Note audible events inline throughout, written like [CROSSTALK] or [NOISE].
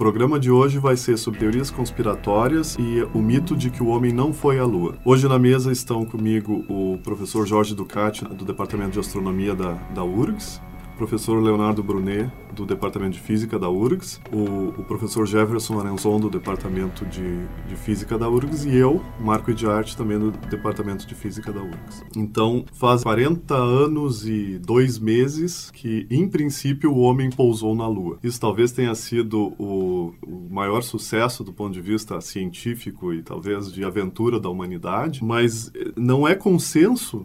Programa de hoje vai ser sobre teorias conspiratórias e o mito de que o homem não foi à Lua. Hoje na mesa estão comigo o professor Jorge Ducati, do Departamento de Astronomia da, da URGS, professor Leonardo Brunet, do Departamento de Física da URGS, o, o professor Jefferson Lorenzon, do Departamento de, de, Física da URGS, e eu, Marco de Arte, também do Departamento de Física da URGS. Então, faz 40 anos e dois meses que, em princípio, o homem pousou na Lua. Isso talvez tenha sido o, o maior sucesso do ponto de vista científico e talvez de aventura da humanidade, mas eh, não é consenso,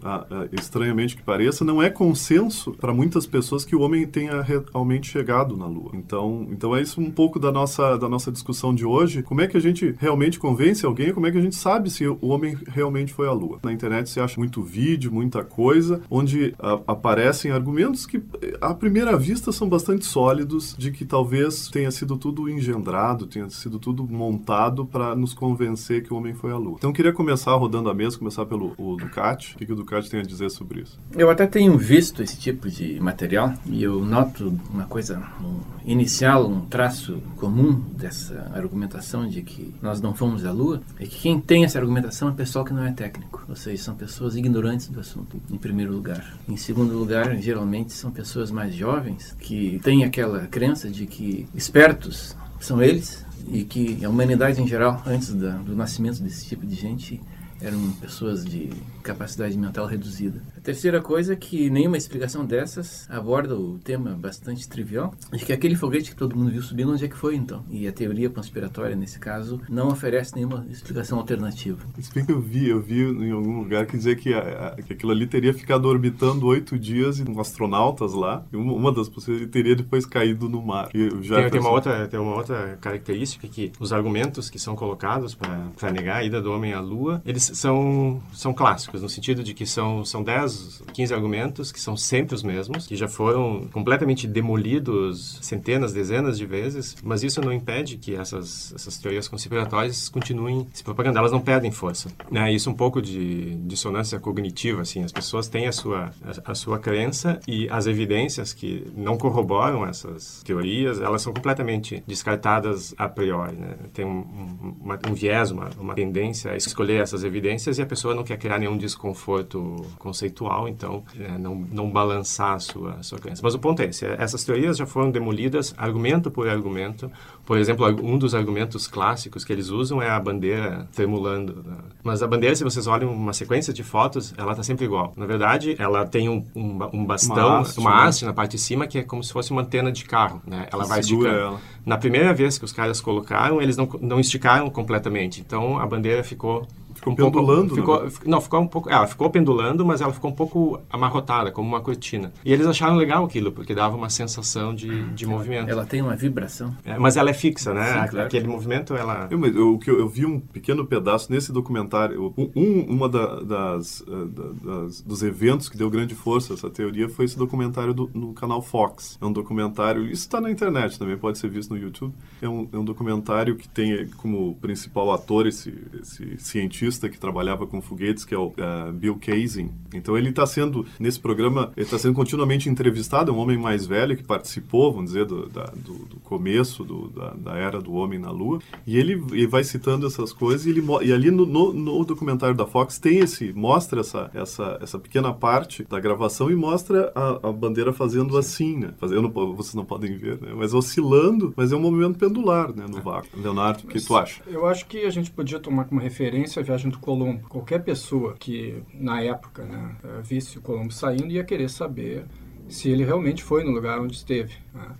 estranhamente que pareça, não é consenso para muitas pessoas que o homem tenha realmente chegado na Lua. Então, então é isso um pouco da nossa, da nossa discussão de hoje. Como é que a gente realmente convence alguém? Como é que a gente sabe se o homem realmente foi à Lua? Na internet se acha muito vídeo, muita coisa, onde a, aparecem argumentos que, à primeira vista, são bastante sólidos de que talvez tenha sido tudo engendrado, tenha sido tudo montado para nos convencer que o homem foi à Lua. Então, queria começar rodando a mesa, começar pelo Ducati. O que, que o Ducati tem a dizer sobre isso? Eu até tenho visto esse tipo de material e eu noto uma coisa um, inicial, um traço comum dessa argumentação de que nós não fomos à Lua, é que quem tem essa argumentação é pessoal que não é técnico, ou seja, são pessoas ignorantes do assunto, em primeiro lugar. Em segundo lugar, geralmente são pessoas mais jovens que têm aquela crença de que espertos são eles e que a humanidade em geral, antes da, do nascimento desse tipo de gente, eram pessoas de capacidade mental reduzida. A terceira coisa é que nenhuma explicação dessas aborda o tema bastante trivial de que aquele foguete que todo mundo viu subindo, onde é que foi então? E a teoria conspiratória, nesse caso, não oferece nenhuma explicação alternativa. Isso que eu vi, eu vi em algum lugar que dizia que, a, a, que aquilo ali teria ficado orbitando oito dias e astronautas lá, e uma, uma das possibilidades teria depois caído no mar. Já tem, tem, uma outra, tem uma outra característica que os argumentos que são colocados para negar a ida do homem à Lua, eles são, são clássicos, no sentido de que são, são 10, 15 argumentos que são sempre os mesmos, que já foram completamente demolidos centenas, dezenas de vezes, mas isso não impede que essas, essas teorias conspiratórias continuem se propagando, elas não perdem força. Né? Isso é um pouco de dissonância cognitiva, assim, as pessoas têm a sua, a, a sua crença e as evidências que não corroboram essas teorias, elas são completamente descartadas a priori, né? Tem um, um, uma, um viés, uma, uma tendência a escolher essas evidências evidências e a pessoa não quer criar nenhum desconforto conceitual, então é, não, não balançar a sua, a sua crença. Mas o ponto é esse, essas teorias já foram demolidas argumento por argumento. Por exemplo, um dos argumentos clássicos que eles usam é a bandeira tremulando. Né? Mas a bandeira, se vocês olham uma sequência de fotos, ela está sempre igual. Na verdade, ela tem um, um, um bastão, uma haste, uma haste né? na parte de cima que é como se fosse uma antena de carro. Né? Ela vai esticando. Ela. Na primeira vez que os caras colocaram, eles não, não esticaram completamente. Então, a bandeira ficou Ficou um pendulando? Pouco, ficou, né? Não, ficou um pouco. Ela ficou pendulando, mas ela ficou um pouco amarrotada, como uma cortina. E eles acharam legal aquilo, porque dava uma sensação de, de movimento. Ela tem uma vibração. É, mas ela é fixa, né? Sim, claro. Aquele movimento, ela. Eu, eu, eu, eu, vi um pequeno pedaço nesse documentário. Um, uma da, das, eh, das, dos eventos que deu grande força a essa teoria foi esse documentário do, no canal Fox. É um documentário. Isso está na internet também, pode ser visto no YouTube. É um, é um documentário que tem como principal ator esse, esse cientista que trabalhava com foguetes, que é o uh, Bill Casey. Então ele está sendo, nesse programa, ele está sendo continuamente entrevistado, é um homem mais velho que participou, vamos dizer, do, da, do, do começo do, da, da, era do homem na Lua. E ele, ele vai citando essas coisas e, ele, e ali no, no, no, documentário da Fox tem esse, mostra essa, essa, essa pequena parte da gravação e mostra a, a bandeira fazendo assim, né? Fazendo, vocês não podem ver, né? Mas oscilando, mas é um movimento pendular, né? No vácuo. Leonardo, o que tu acha? Eu acho que a gente podia tomar como referência a viagem viagem do Colombo. Qualquer pessoa que, na época, né, eh, visse o Colombo saindo ia querer saber se ele realmente foi no lugar onde esteve. Né?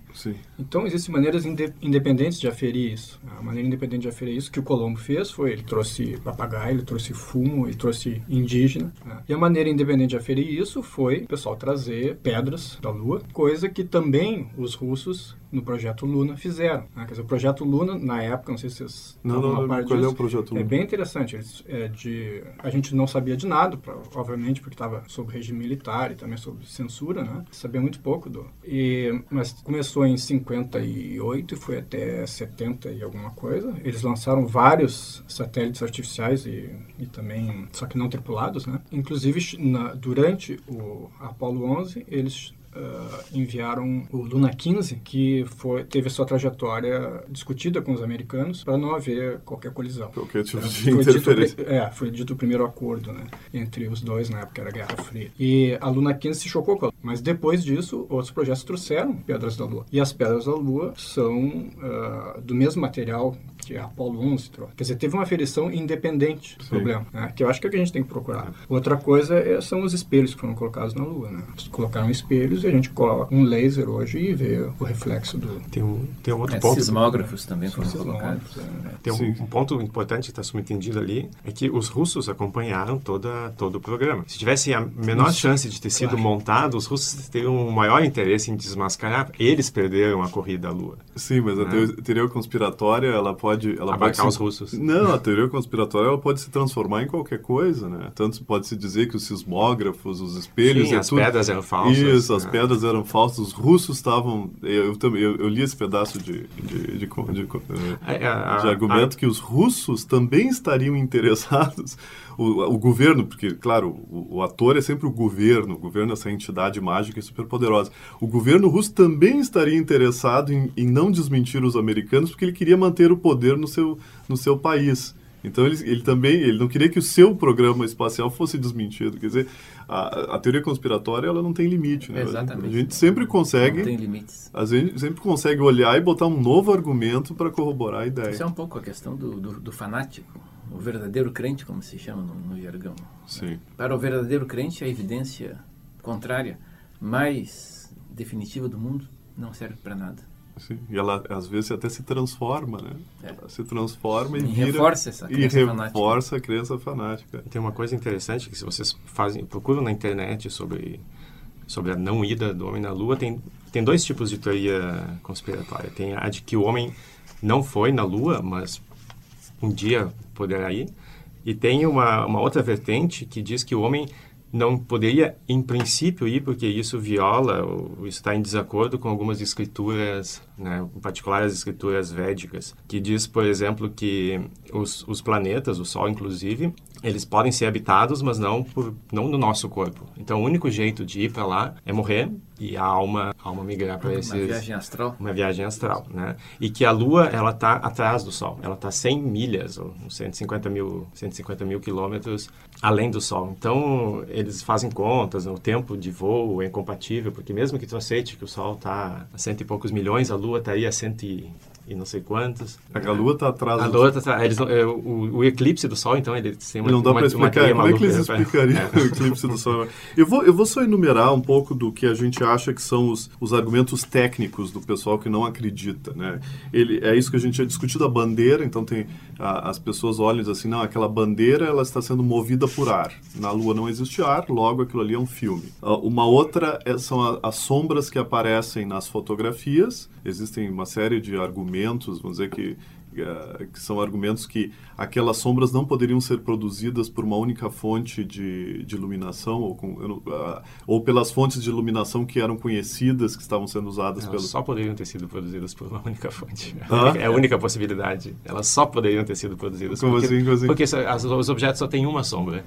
Então, existem maneiras independentes de aferir isso. A maneira independente de aferir isso que o Colombo fez foi ele trouxe papagaio, ele trouxe fumo, ele trouxe indígena. Né? E a maneira independente de aferir isso foi o pessoal trazer pedras da Lua, coisa que também os russos no projeto Luna fizeram. Né? Quer dizer, o projeto Luna, na época, não sei se vocês... Não, não, não qual disso, é o projeto Luna? É bem interessante. É de, a gente não sabia de nada, pra, obviamente, porque estava sob regime militar e também sob censura, né? Sabia muito pouco do... E, mas começou em 58 e foi até 70 e alguma coisa. Eles lançaram vários satélites artificiais e, e também, só que não tripulados, né? Inclusive, na, durante o Apollo 11, eles uh, enviaram o Luna 15, que foi, teve a sua trajetória discutida com os americanos para não haver qualquer colisão. Qualquer tipo de foi interferência. Dito, é, foi dito o primeiro acordo né, entre os dois na época, era a Guerra Fria. E a Luna 15 se chocou com ela. Mas depois disso, outros projetos trouxeram pedras da Lua. E as pedras da Lua são uh, do mesmo material que a Apollo 11 trouxe. Quer dizer, teve uma aferição independente do Sim. problema, né? que eu acho que é o que a gente tem que procurar. Outra coisa é, são os espelhos que foram colocados na Lua. Né? Colocaram espelhos e a gente coloca um laser hoje e vê o reflexo do... Tem um, tem um outro é, ponto... Sismógrafos também foram colocados. É. Tem um, um, ponto importante que está subentendido ali, é que os russos acompanharam toda, todo o programa. Se tivesse a menor Isso. chance de ter sido claro. montado, os russos teriam um maior interesse em desmascarar. Eles perderam a corrida à Lua. Sim, mas né? a teoria conspiratória, ela pode... Ela Abarcar pode se... os russos. Não, a teoria conspiratória, ela pode se transformar em qualquer coisa, né? Tanto pode-se dizer que os sismógrafos, os espelhos... Sim, as tudo... pedras eram falsas. Isso, as né? pedras eram falsas. Os russos estavam... Eu, também eu, eu, li esse pedaço de, de, de, de, de, é, é, de argumento que os russos também estariam [LAUGHS] interessados o, o governo, porque, claro, o, o, ator é sempre o governo, o governo é essa entidade mágica e superpoderosa. O governo russo também estaria interessado em, em não desmentir os americanos, porque ele queria manter o poder no seu, no seu país. Então ele, ele também ele não queria que o seu programa espacial fosse desmentido. Quer dizer, a, a teoria conspiratória ela não tem limite. Né? Exatamente. A gente sempre consegue. Não tem limites. A gente sempre consegue olhar e botar um novo argumento para corroborar a ideia. Isso é um pouco a questão do, do, do fanático o verdadeiro crente, como se chama no, no jargão. Sim. Para o verdadeiro crente, a evidência contrária, mais definitiva do mundo, não serve para nada. Sim. E ela, às vezes, até se transforma, né? É. Ela se transforma e, e vira... reforça essa crença e fanática. reforça a crença fanática. Tem uma coisa interessante que se vocês fazem, procuram na internet sobre, sobre a não ida do homem na Lua, tem, tem dois tipos de teoria conspiratória. Tem a de que o homem não foi na Lua, mas um dia poderá ir. E tem uma, uma outra vertente que diz que o homem não poderia, em princípio, ir, porque isso viola ou está em desacordo com algumas escrituras, né, em particular as escrituras védicas, que diz, por exemplo, que os, os planetas, o Sol inclusive, eles podem ser habitados, mas não por não no nosso corpo. Então, o único jeito de ir para lá é morrer e a alma, a alma migrar para esses... Uma viagem astral. Uma viagem astral, né? E que a Lua, ela está atrás do Sol. Ela está 100 milhas, ou 150 mil, 150 mil quilômetros além do Sol. Então, eles fazem contas, né? o tempo de voo é incompatível, porque mesmo que tu aceite que o Sol está a cento e poucos milhões, a Lua está aí a cento e e não sei quantos. A Lua está atrás. A Lua está atrás. Eles é, o, o, eclipse do Sol, então, ele tem uma Não dá para explicar. Como é que eles explicariam é. [LAUGHS] o eclipse do Sol? Eu vou, eu vou só enumerar um pouco do que a gente acha que são os, os argumentos técnicos do pessoal que não acredita. Né? Ele, é isso que a gente tinha discutido, a bandeira. Então, tem a, as pessoas olham e dizem assim, não, aquela bandeira ela está sendo movida por ar. Na Lua não existe ar, logo aquilo ali é um filme. Uh, uma outra é, são a, as sombras que aparecem nas fotografias. Existem uma série de argumentos argumentos, vamos dizer que, uh, que são argumentos que aquelas sombras não poderiam ser produzidas por uma única fonte de, de iluminação ou, com, uh, ou pelas fontes de iluminação que eram conhecidas, que estavam sendo usadas Elas pelos... só poderiam ter sido produzidas por uma única fonte. Ah? [LAUGHS] É a única possibilidade. Elas só poderiam ter sido produzidas. Como porque, assim? Como assim? Porque as, os objetos só têm uma sombra.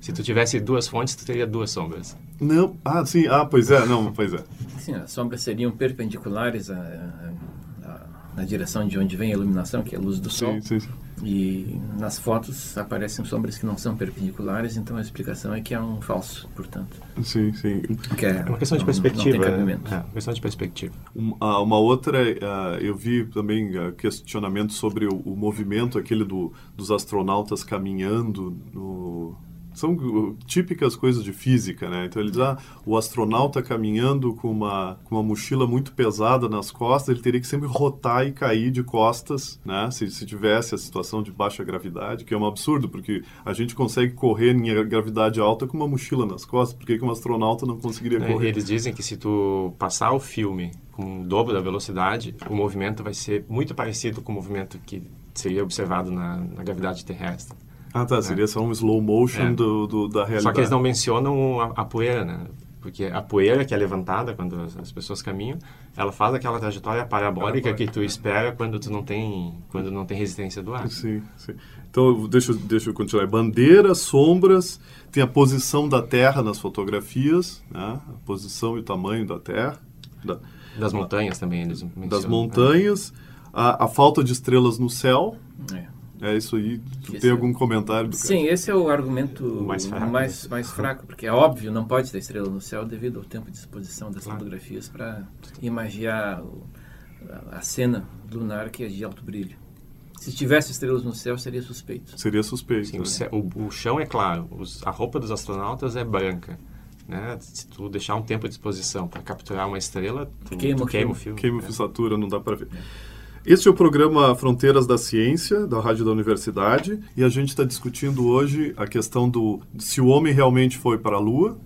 Se tu tivesse duas fontes, tu teria duas sombras. Não, ah, sim, ah, pois é, não, pois é. Sim, as sombras seriam perpendiculares a, na direção de onde vem a iluminação, que é a luz do sol. Sim, sim. E nas fotos aparecem sombras que não são perpendiculares, então a explicação é que é um falso, portanto. Sim, sim. Que é, é uma questão de perspectiva. Não, não né? é, uma questão de perspectiva. Uma, uma outra, uh, eu vi também uh, questionamento sobre o, o, movimento aquele do, dos astronautas caminhando no são uh, típicas coisas de física, né? Então ele diz, ah, o astronauta caminhando com uma, com uma mochila muito pesada nas costas, ele teria que sempre rotar e cair de costas, né? Se, se tivesse a situação de baixa gravidade, que é um absurdo, porque a gente consegue correr em gravidade alta com uma mochila nas costas, por que, que um astronauta não conseguiria é, correr? Eles dizem que se tu passar o filme com o dobro da velocidade, o movimento vai ser muito parecido com o movimento que seria observado na, na gravidade terrestre. Ah, tá. Seria só um slow motion é. do, do, da realidade. Só que eles não mencionam a, a, poeira, né? Porque a poeira que é levantada quando as, as pessoas caminham, ela faz aquela trajetória parabólica que tu espera quando tu não tem, quando não tem resistência do ar. Sim, sim. Então, deixa, deixa eu continuar. Bandeiras, sombras, tem a posição da Terra nas fotografias, né? a posição e o tamanho da Terra. Da, das montanhas também eles mencionam. Das montanhas, a, a falta de estrelas no céu. É. É isso aí. Tu esse tem algum comentário? Do Sim, esse é o argumento mais fraco, mais, mais [LAUGHS] fraco, porque é óbvio, não pode ter estrela no céu devido ao tempo de exposição das claro. fotografias para imaginar o, a, cena lunar que é de alto brilho. Se tivesse estrelas no céu, seria suspeito. Seria suspeito. Sim, né? o, céu, o, o, chão é claro, os, a roupa dos astronautas é branca. Né? Se tu deixar um tempo de exposição para capturar uma estrela, tu queima, tu queima o filme. Queima a fissatura, não dá para ver. É. Este é o programa Fronteiras da Ciência, da Rádio da Universidade, e a gente está discutindo hoje a questão do se o homem realmente foi para a Lua,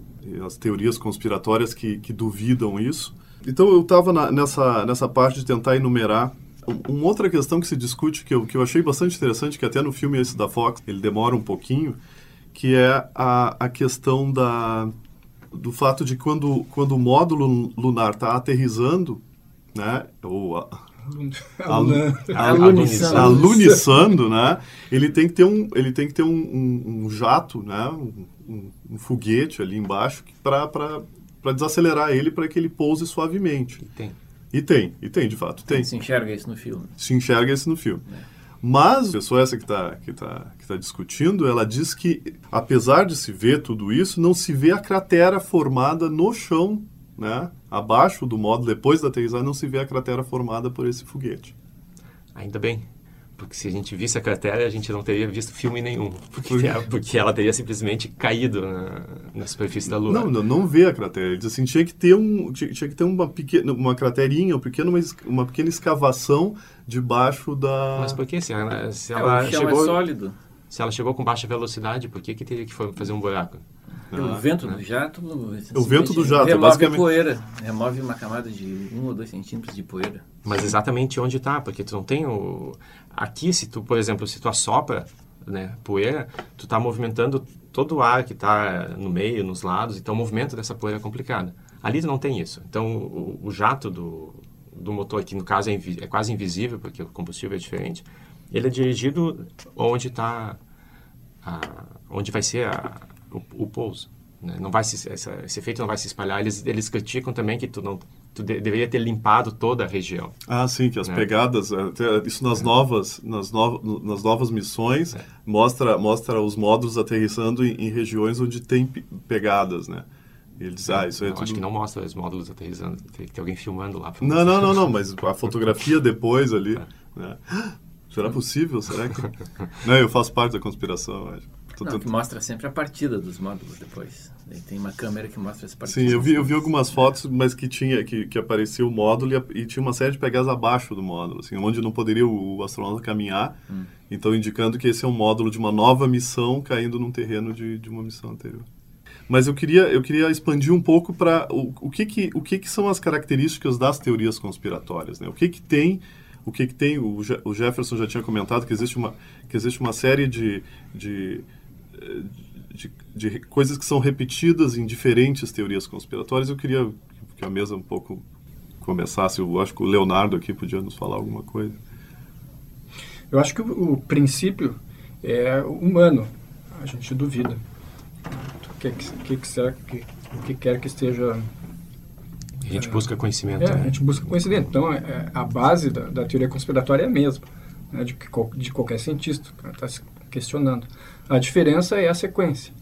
as teorias conspiratórias que, que duvidam isso. Então eu estava nessa, nessa parte de tentar enumerar uma outra questão que se discute, que eu, que eu achei bastante interessante, que até no filme esse da Fox ele demora um pouquinho, que é a, a questão da, do fato de quando, quando o módulo lunar está aterrizando, né, ou alunizando, né? Ele tem que ter um, ele tem que ter um, um, um jato, né? Um, um, foguete ali embaixo para desacelerar ele para que ele pouse suavemente. E tem. E tem, e tem, de fato, tem. Se enxerga isso no filme. Se enxerga isso no filme. É. Mas a pessoa essa que está que tá, que tá discutindo, ela diz que, apesar de se ver tudo isso, não se vê a cratera formada no chão né, abaixo do módulo, depois da aterrissagem, não se vê a cratera formada por esse foguete. Ainda bem, porque se a gente visse a cratera, a gente não teria visto filme nenhum, [LAUGHS] porque, ela, [LAUGHS] porque ela teria simplesmente caído na, na, superfície da Lua. Não, não, não vê a cratera. Ele diz assim, tinha que ter, um, tinha, tinha que ter uma, pequena, uma craterinha, uma pequena, uma, uma pequena escavação debaixo da... Mas por que? Se ela, se é, ela o é chegou, é sólido. Se ela chegou com baixa velocidade, por que, que teria que fazer um buraco? Pelo ah, vento né? do jato. O vento do jato, remove basicamente. poeira. Remove uma camada de um ou dois centímetros de poeira. Mas exatamente onde está, porque tu não tem o... Aqui, se tu, por exemplo, se tu assopra né, poeira, tu está movimentando todo o ar que está no meio, nos lados, então o movimento dessa poeira é complicado. Ali tu não tem isso. Então o, o jato do, do motor, que no caso é, é, quase invisível, porque o combustível é diferente, ele é dirigido onde está... onde vai ser a, o, o pouso. Né? Não vai se, essa, esse efeito não vai se espalhar. Eles, eles criticam também que tu não tu de, deveria ter limpado toda a região. Ah, sim, que as né? pegadas, isso nas novas, nas, no, nas novas missões é. mostra mostra os módulos aterrissando em, em, regiões onde tem pegadas, né? Eles, ah, isso é não, tudo... Acho que não mostra os módulos aterrissando, tem que ter alguém filmando lá. Não, não, não, não, mas a fotografia depois ali, [LAUGHS] é. né? [GASPS] Será possível? Será que... não, eu faço parte da conspiração, acho. Não, que mostra sempre a partida dos módulos depois. tem uma câmera que mostra as partidas. Sim, eu vi, eu vi algumas fotos, mas que tinha que, que aparecia o módulo e, e tinha uma série de pegadas abaixo do módulo, assim, onde não poderia o, astronauta caminhar. Hum. Então, indicando que esse é um módulo de uma nova missão caindo num terreno de, de uma missão anterior. Mas eu queria, eu queria expandir um pouco para o, o, que, que, o que, que são as características das teorias conspiratórias. Né? O que, que tem o que, que tem o, Jefferson já tinha comentado que existe uma que existe uma série de, de de, de, coisas que são repetidas em diferentes teorias conspiratórias. Eu queria que a mesa um pouco começasse. Eu acho que o Leonardo aqui podia nos falar alguma coisa. Eu acho que o, o princípio é humano. A gente duvida. O que, que, que, será que, o que quer que esteja a gente busca conhecimento. É, né? a gente busca conhecimento. Então, é, é, a base da, da, teoria conspiratória é a mesma, né, de, de qualquer cientista. Está se questionando. A diferença é a sequência.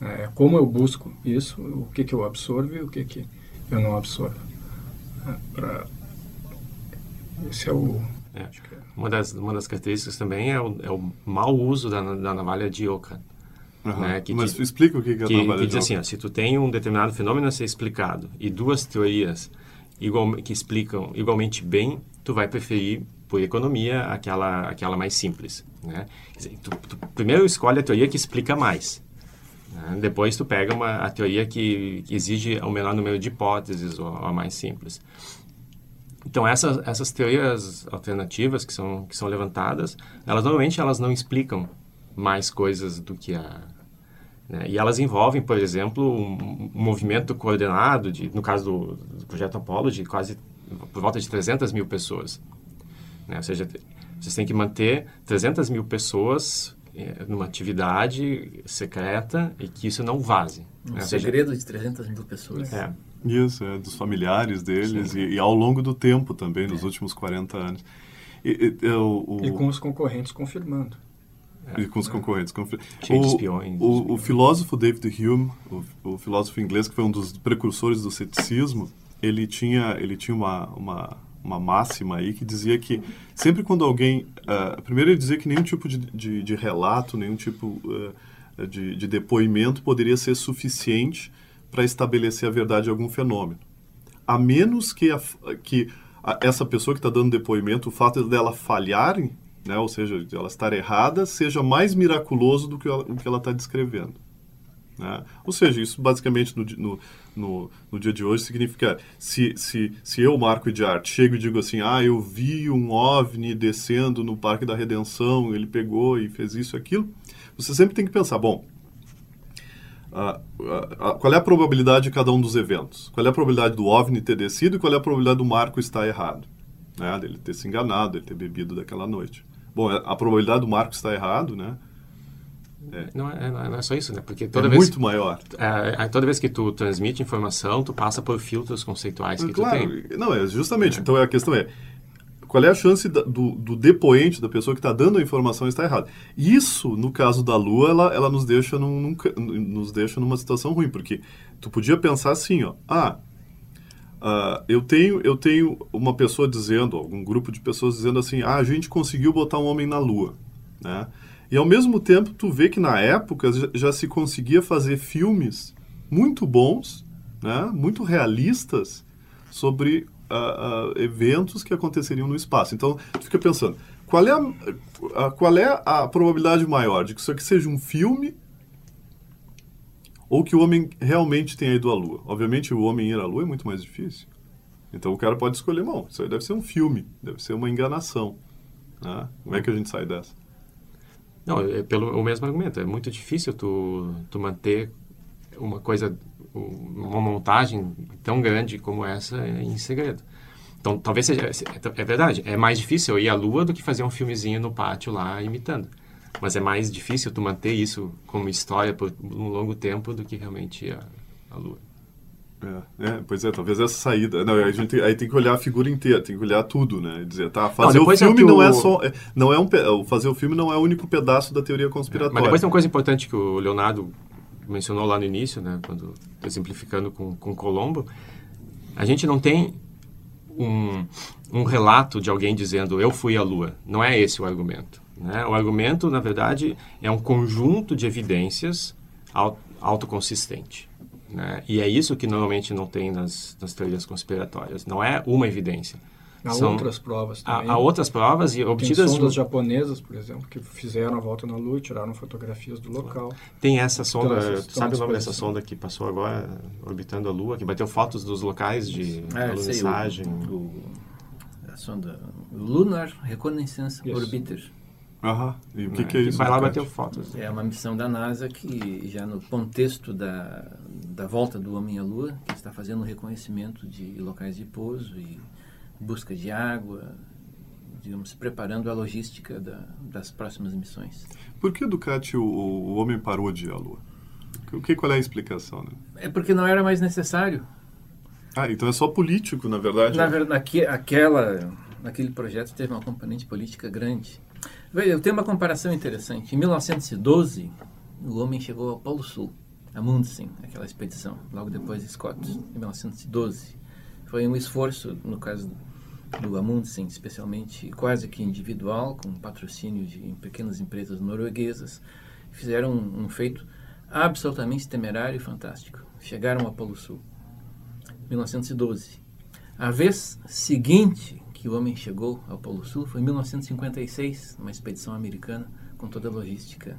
É como eu busco isso, o que, que eu absorvo e o que, que eu não absorvo. É, pra... Esse é o... É. Uma, das, uma das características também é o, é o mau uso da, da navalha de Oka. Uhum. Né, que Mas te, explica o que, que é que, que diz assim, ó, se tu tem um determinado fenômeno a ser explicado e duas teorias igual, que explicam igualmente bem, tu vai preferir por economia aquela aquela mais simples, né? Tu, tu primeiro escolhe a teoria que explica mais. Né? Depois tu pega uma a teoria que, que exige o menor número de hipóteses ou a mais simples. Então essas essas teorias alternativas que são que são levantadas, elas normalmente elas não explicam mais coisas do que a né? E elas envolvem, por exemplo, um, um, movimento coordenado, de, no caso do, do, projeto Apollo, de quase por volta de 300 mil pessoas. Né? Ou seja, vocês têm que manter 300 mil pessoas é, numa atividade secreta e que isso não vaze. Um né? segredo seja, de 300 mil pessoas. É. Isso, é, dos familiares deles e, e, ao longo do tempo também, nos é. últimos 40 anos. E, e, o, o... e com os concorrentes confirmando. E com os concorrentes. Cheio o, de espiões. O, o, filósofo David Hume, o, o, filósofo inglês que foi um dos precursores do ceticismo, ele tinha, ele tinha uma, uma, uma máxima aí que dizia que sempre quando alguém... Uh, primeiro ele dizia que nenhum tipo de, de, de relato, nenhum tipo uh, de, de depoimento poderia ser suficiente para estabelecer a verdade de algum fenômeno. A menos que, a, que a, essa pessoa que está dando depoimento, o fato dela falhar né, ou seja, de ela estar errada, seja mais miraculoso do que ela, o que ela está descrevendo. Né? Ou seja, isso basicamente no, no, no, no, dia de hoje significa se, se, se eu, Marco de Arte, chego e digo assim, ah, eu vi um OVNI descendo no Parque da Redenção, ele pegou e fez isso e aquilo, você sempre tem que pensar, bom, qual é a probabilidade de cada um dos eventos? Qual é a probabilidade do OVNI ter descido e qual é a probabilidade do Marco estar errado? Né? Dele ter se enganado, ele ter bebido daquela noite. Bom, é, a probabilidade do Marcos estar errado, né? É. Não, é, não, é, só isso, né? Porque toda é vez, muito maior. É, é, toda vez que tu transmite informação, tu passa por filtros conceituais que claro, tu tem. Não, é justamente. Então a questão é qual é a chance da, do, do, depoente, da pessoa que está dando a informação, estar errado. Isso, no caso da Lua, ela, ela nos, deixa num, num, nos deixa numa situação ruim, porque tu podia pensar assim, ó, ah, Uh, eu, tenho, eu tenho uma pessoa dizendo, algum grupo de pessoas dizendo assim, ah, a gente conseguiu botar um homem na Lua, né? E ao mesmo tempo tu vê que na época já, se conseguia fazer filmes muito bons, né? Muito realistas sobre uh, uh, eventos que aconteceriam no espaço. Então tu fica pensando, qual é a, qual é a probabilidade maior de que isso aqui seja um filme ou que o homem realmente tenha ido à Lua. Obviamente, o homem ir à Lua é muito mais difícil. Então, o cara pode escolher, não, isso aí deve ser um filme, deve ser uma enganação. Né? Como é que a gente sai dessa? Não, é pelo o mesmo argumento. É muito difícil tu, tu manter uma coisa, uma montagem tão grande como essa em segredo. Então, talvez seja... É verdade, é mais difícil ir à Lua do que fazer um filmezinho no pátio lá imitando. Mas é mais difícil tu manter isso como história por um longo tempo do que realmente a, a Lua. É, é, pois é, talvez essa saída. Não, a gente aí tem que olhar a figura inteira, tem que olhar tudo, né? Dizer, tá, fazer não, o filme é não é só. É, não é um, fazer o filme não é o único pedaço da teoria conspiratória. mas depois tem uma coisa importante que o Leonardo mencionou lá no início, né? Quando exemplificando com, com Colombo. A gente não tem um, um relato de alguém dizendo eu fui à Lua. Não é esse o argumento. Né? O argumento, na verdade, é um conjunto de evidências autoconsistente. Né? E é isso que normalmente não tem nas, nas teorias conspiratórias. Não é uma evidência. Há São, outras provas também. Há, há outras provas e obtidas... Tem sondas japonesas, por exemplo, que fizeram a volta na Lua e tiraram fotografias do local. Tem essa sonda, então, sabe o nome dessa sonda que passou agora orbitando a Lua, que bateu fotos dos locais de é, alunissagem? O, o, a sonda Lunar Reconnaissance Orbiter. Aham. E o que, né? que é isso? Vai lá bater fotos. É uma missão da NASA que, já no contexto da, da volta do homem à Lua, que está fazendo reconhecimento de locais de pouso e busca de água, digamos, preparando a logística da, das próximas missões. Por que, Ducati, o, o homem parou de ir à Lua? O que, qual é a explicação? Né? É porque não era mais necessário. Ah, então é só político, na verdade? Na verdade, aquela, naquele projeto teve uma componente política grande. Eu tenho uma comparação interessante. Em 1912, o homem chegou ao Polo Sul, Amundsen, aquela expedição, logo depois de Scott, em 1912. Foi um esforço, no caso do Amundsen, especialmente quase que individual, com patrocínio de pequenas empresas norueguesas, fizeram um, um feito absolutamente temerário e fantástico. Chegaram ao Polo Sul, 1912. A vez seguinte que o homem chegou ao Polo Sul foi em 1956, uma expedição americana com toda a logística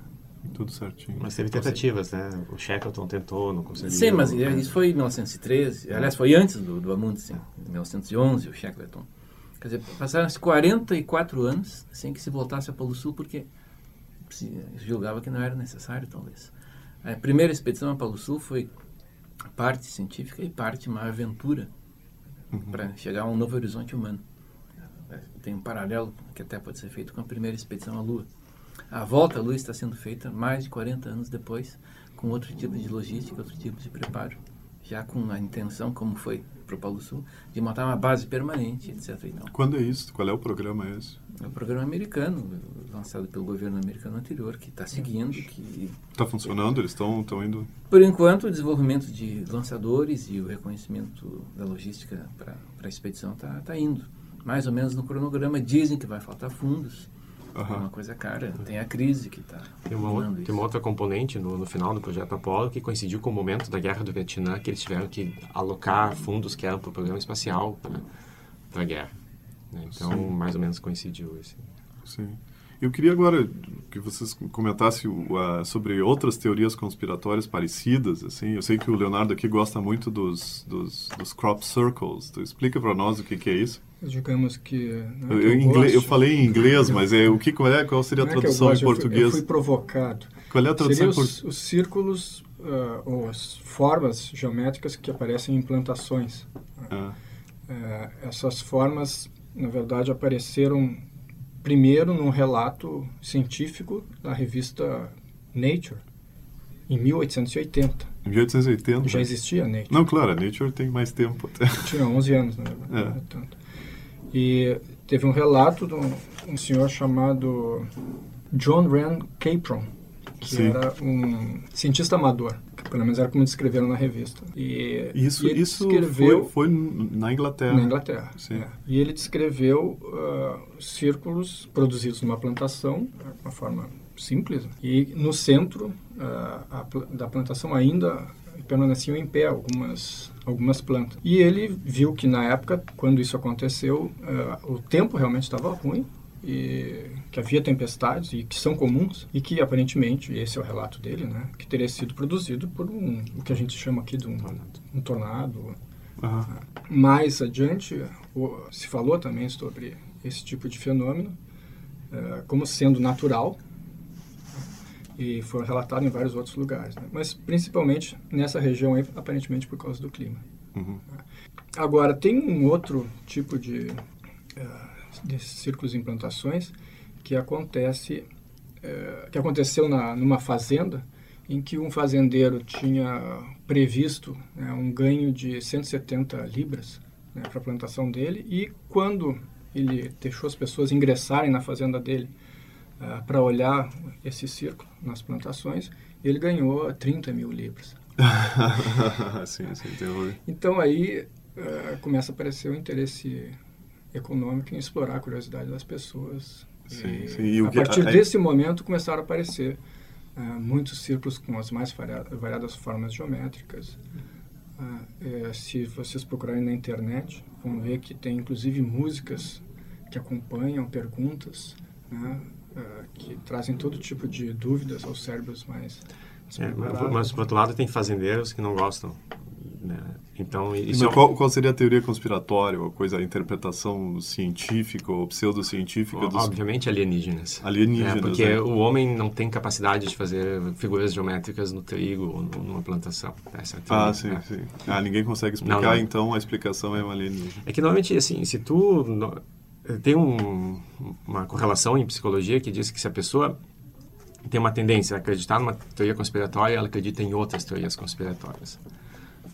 tudo certinho. Mas teve tentativas, né? O Shackleton tentou, não conseguiu. Sim, mas isso foi em 1913. Aliás, foi antes do, do Amundsen, em 1911, o Shackleton. Quer dizer, passaram-se 44 anos sem que se voltasse a Polo Sul, porque se julgava que não era necessário, talvez. A primeira expedição a Polo Sul foi parte científica e parte uma aventura uhum. para chegar a um novo horizonte humano. Tem um paralelo que até pode ser feito com a primeira expedição à Lua. A volta à Lua está sendo feita mais de 40 anos depois, com outro tipo de logística, outro tipo de preparo. Já com a intenção, como foi para o Polo Sul, de montar uma base permanente, etc. Então, Quando é isso? Qual é o programa esse? É o programa americano, lançado pelo governo americano anterior, que está seguindo. Está funcionando? Eles estão indo... Por enquanto, o desenvolvimento de lançadores e o reconhecimento da logística para a expedição está tá indo. Mais ou menos no cronograma, dizem que vai faltar fundos, Uhum. É uma coisa cara. Tem a crise que está. Tem uma, tem uma outra componente no, no, final do projeto Apollo que coincidiu com o momento da guerra do Vietnã, que eles tiveram que alocar fundos que eram para o programa espacial para a guerra. Né? Então, Sim. mais ou menos coincidiu. Assim. Sim. Eu queria agora que vocês comentassem uh, sobre outras teorias conspiratórias parecidas. Assim, eu sei que o Leonardo aqui gosta muito dos, dos, dos crop circles. Então, explica para nós o que, que, é isso. Digamos que. Né, eu, eu, inglês, eu, falei em inglês, mas é o que qual é qual seria a é tradução é em português? Eu fui, eu fui provocado. Qual é a tradução Seria os, os círculos uh, ou as formas geométricas que aparecem em plantações. Ah. Uh, essas formas, na verdade, apareceram primeiro num relato científico da revista Nature, em 1880. Em 1880? Já existia Nature. Não, claro, a Nature tem mais tempo. [LAUGHS] Tinha 11 anos, na verdade. É. Tanto. E teve um relato de um, um senhor chamado John Rand Capron, que Sim. era um cientista amador, pelo menos era como descreveram na revista. E isso, e isso descreveu, foi, foi, na Inglaterra. Na Inglaterra. Sim. É. E ele descreveu uh, círculos produzidos numa plantação, de uma forma simples, e no centro uh, a, da plantação ainda permaneciam em pé algumas algumas plantas. E ele viu que na época, quando isso aconteceu, uh, o tempo realmente estava ruim e que havia tempestades e que são comuns e que aparentemente esse é o relato dele, né, que teria sido produzido por um o que a gente chama aqui de um, um tornado. Uhum. Mais adiante se falou também sobre esse tipo de fenômeno uh, como sendo natural e foi relatado em vários outros lugares, né? mas principalmente nessa região aí, aparentemente por causa do clima. Uhum. Agora tem um outro tipo de uh, desses círculos de implantações que acontece é, que aconteceu na, numa fazenda em que um fazendeiro tinha previsto né, um ganho de 170 libras né, para a plantação dele e quando ele deixou as pessoas ingressarem na fazenda dele uh, para olhar esse círculo nas plantações, ele ganhou 30 mil libras. [LAUGHS] sim, sim, então aí uh, começa a aparecer o interesse econômico em explorar a curiosidade das pessoas. Sim, sim. E a partir desse momento começaram a aparecer uh, muitos círculos com as mais variadas formas geométricas. Uh, é, se vocês procurarem na internet, vão ver que tem inclusive músicas que acompanham perguntas, né, uh, que trazem todo tipo de dúvidas aos cérebros mais é, mas, por outro lado, tem fazendeiros que não gostam né? Então, isso é qual, qual, seria a teoria conspiratória, ou coisa, a interpretação científica ou pseudocientífica? Dos... Obviamente alienígenas. Alienígenas, é, Porque é. o homem não tem capacidade de fazer figuras geométricas no trigo ou numa plantação. Essa é teoria, ah, sim, é. sim. Ah, ninguém consegue explicar, não, não. então a explicação é uma alienígena. É que normalmente, assim, se tu... Tem um, uma correlação em psicologia que diz que se a pessoa tem uma tendência a acreditar numa teoria conspiratória, ela acredita em outras teorias conspiratórias.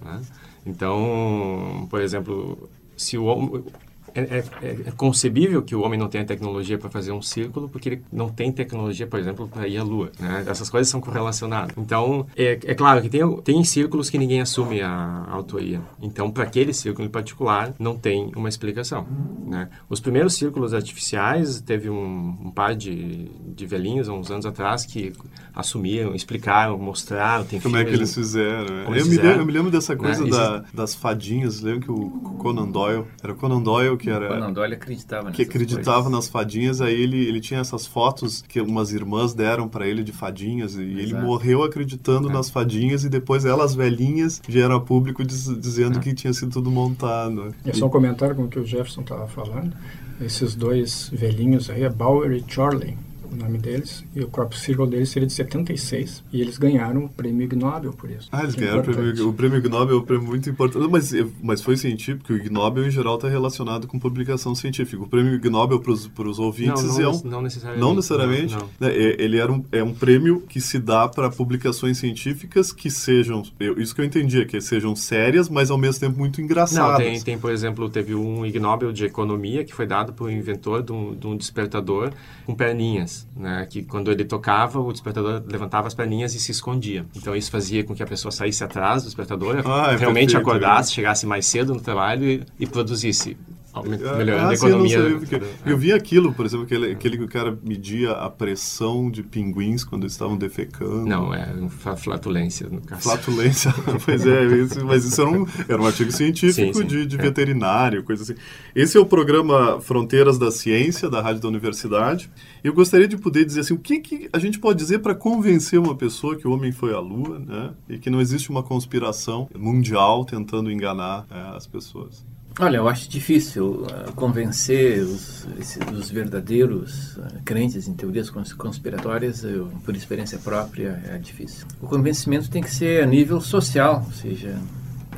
Né? Então, por exemplo, se o, é, é, é, concebível que o homem não tenha tecnologia para fazer um círculo, porque ele não tem tecnologia, por exemplo, para ir à Lua. Né? Essas coisas são correlacionadas. Então, é, é claro que tem, tem círculos que ninguém assume a, a autoria. Então, para aquele círculo em particular, não tem uma explicação. Né? Os primeiros círculos artificiais, teve um, um par de, de velhinhos, há uns anos atrás, que assumiram, explicaram, mostraram. Como é que eles fizeram? É. Eu, eles me lembro, eu, me lembro, dessa coisa né? da, das fadinhas. Lembro que o Conan Doyle, era o Conan Doyle que era... Conan Doyle acreditava Que acreditava coisas. nas fadinhas, aí ele, ele tinha essas fotos que umas irmãs deram para ele de fadinhas, e Exato. ele morreu acreditando é. nas fadinhas, e depois elas velhinhas vieram a público diz, dizendo é. que tinha sido tudo montado. É só um comentário com o que o Jefferson estava falando. Esses dois velhinhos aí, é Bauer e Charlie o nome deles, e o Crop Circle deles seria de 76, e eles ganharam o prêmio Ig Nobel por isso. Ah, eles é ganharam o prêmio, o prêmio Ig Nobel é um prêmio muito importante, mas, mas foi científico, o Ig Nobel em geral está relacionado com publicação científica. O prêmio Ig Nobel para os ouvintes não, não, é um... Não necessariamente. Não necessariamente. Não, não. É, ele era um, é um prêmio que se dá para publicações científicas que sejam, eu, isso que eu entendi, que sejam sérias, mas ao mesmo tempo muito engraçadas. Não, tem, tem por exemplo, teve um Ig Nobel de Economia que foi dado por um inventor de um, de um despertador com perninhas, né, que quando ele tocava, o despertador levantava as perninhas e se escondia. Então isso fazia com que a pessoa saísse atrás do despertador, ah, é realmente perfeito, acordasse, é. chegasse mais cedo no trabalho e, e produzisse melhorando ah, a economia. Sim, eu, eu, vi aquilo, por exemplo, aquele, aquele que o cara media a pressão de pinguins quando estavam defecando. Não, é flatulência, no caso. Flatulência, [LAUGHS] pois é, isso, mas isso era um, era um artigo científico sim, sim, de, de é. veterinário, coisa assim. Esse é o programa Fronteiras da Ciência, da Rádio da Universidade. Eu gostaria de poder dizer assim, o que, que a gente pode dizer para convencer uma pessoa que o homem foi à Lua, né? E que não existe uma conspiração mundial tentando enganar é, as pessoas. Olha, eu acho difícil uh, convencer os, esses, os verdadeiros uh, crentes em teorias conspiratórias, eu, por experiência própria, é difícil. O convencimento tem que ser a nível social, ou seja,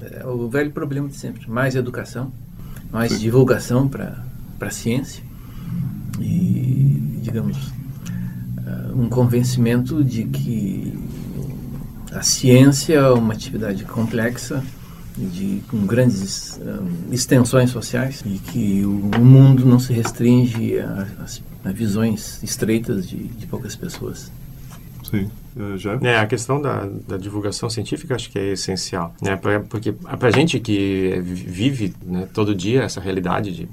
é o velho problema de sempre: mais educação, mais Sim. divulgação para a ciência e, digamos, uh, um convencimento de que a ciência é uma atividade complexa de, com grandes um, extensões sociais e que o, o mundo não se restringe a, a, a visões estreitas de, de poucas pessoas. Sim. Eh, já? É, a questão da, da, divulgação científica acho que é essencial, né? Pra, porque para gente que vive né, todo dia essa realidade de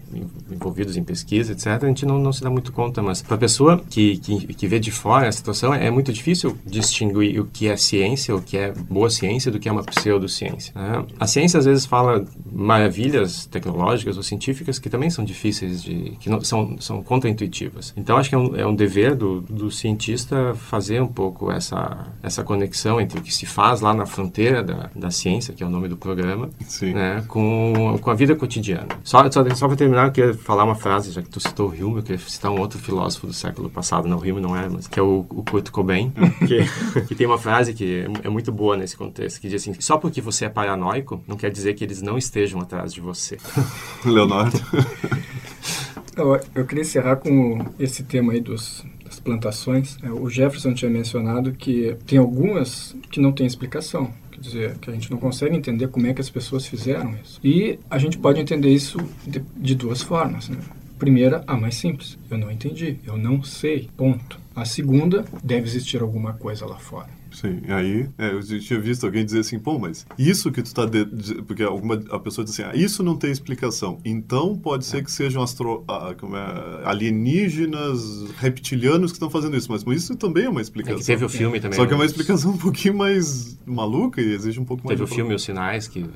envolvidos em pesquisa, etc., a gente não, não se dá muito conta, mas para a pessoa que, que, que, vê de fora a situação, é muito difícil distinguir o que é ciência, o que é boa ciência, do que é uma pseudociência. Né? A ciência às vezes fala maravilhas tecnológicas ou científicas que também são difíceis de... que não, são, são contraintuitivas. Então acho que é um, é um dever do, do cientista fazer um pouco essa essa, essa conexão entre o que se faz lá na fronteira da, da ciência, que é o nome do programa, né, com, com a vida cotidiana. Só, só, só para terminar, eu queria falar uma frase, já que tu citou o Hume, eu queria citar um outro filósofo do século passado, não, o Hume não é, mas que é o, o Kurt Cobain, [LAUGHS] que, que tem uma frase que é, é muito boa nesse contexto, que diz assim, só porque você é paranoico, não quer dizer que eles não estejam atrás de você. [LAUGHS] Leonardo. [LAUGHS] Eu, eu queria encerrar com esse tema aí dos, plantações. É, o Jefferson tinha mencionado que tem algumas que não têm explicação. Quer dizer, que a gente não consegue entender como é que as pessoas fizeram isso. E a gente pode entender isso de, de duas formas. Né? Primeira, a mais simples. Eu não entendi, eu não sei, ponto. A segunda, deve existir alguma coisa lá fora. Sim, e aí é, eu tinha visto alguém dizer assim, pô, mas isso que tu tá... De... Porque alguma, a pessoa diz assim, ah, isso não tem explicação. Então pode ser que sejam astro... Ah, é, alienígenas, reptilianos que estão fazendo isso. Mas isso também é uma explicação. É que teve o filme também. Só que é uma explicação um pouquinho mais maluca e exige um pouco mais... Teve o filme Os Sinais, que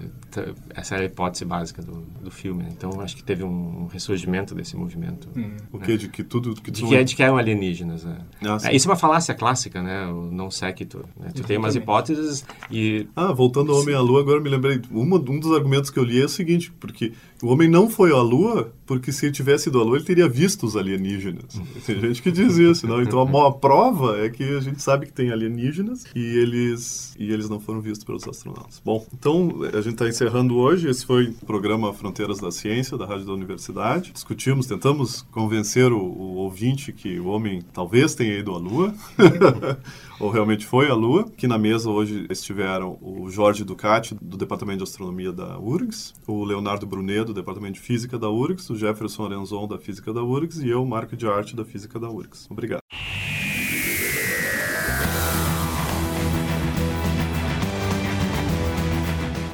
essa é a hipótese básica do, do filme. Né? Então acho que teve um ressurgimento desse movimento. Hum. Né? O que? De que tudo... Que de, que, é, de que eram alienígenas. Né? Ah, é, isso é uma falácia clássica, né? O não séquito né? Tu tem umas hipóteses e... Ah, voltando ao Homem à Lua, agora me lembrei. Uma, um dos argumentos que eu li é o seguinte, porque o homem não foi à Lua porque se ele tivesse ido à Lua, ele teria visto os alienígenas. Tem gente que diz isso, não? Então a maior prova é que a gente sabe que tem alienígenas e eles, e eles não foram vistos pelos astronautas. Bom, então a gente está encerrando hoje. Esse foi o programa Fronteiras da Ciência, da Rádio da Universidade. Discutimos, tentamos convencer o, o ouvinte que o homem talvez tenha ido à Lua, [LAUGHS] ou realmente foi à Lua. Que na mesa hoje estiveram o Jorge Ducati, do Departamento de Astronomia da URGS, o Leonardo Brunet, do Departamento de Física da URGS, o Jefferson Arenzon, da Física da URGS, e eu, Marco de Arte, da Física da URGS. Obrigado.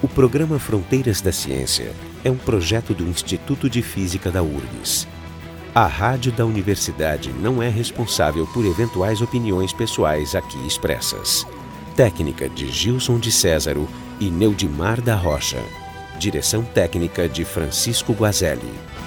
O programa Fronteiras da Ciência é um projeto do Instituto de Física da URGS. A rádio da universidade não é responsável por eventuais opiniões pessoais aqui expressas. Técnica de Gilson de Césaro e Neudimar da Rocha. Direção técnica de Francisco Guazelli.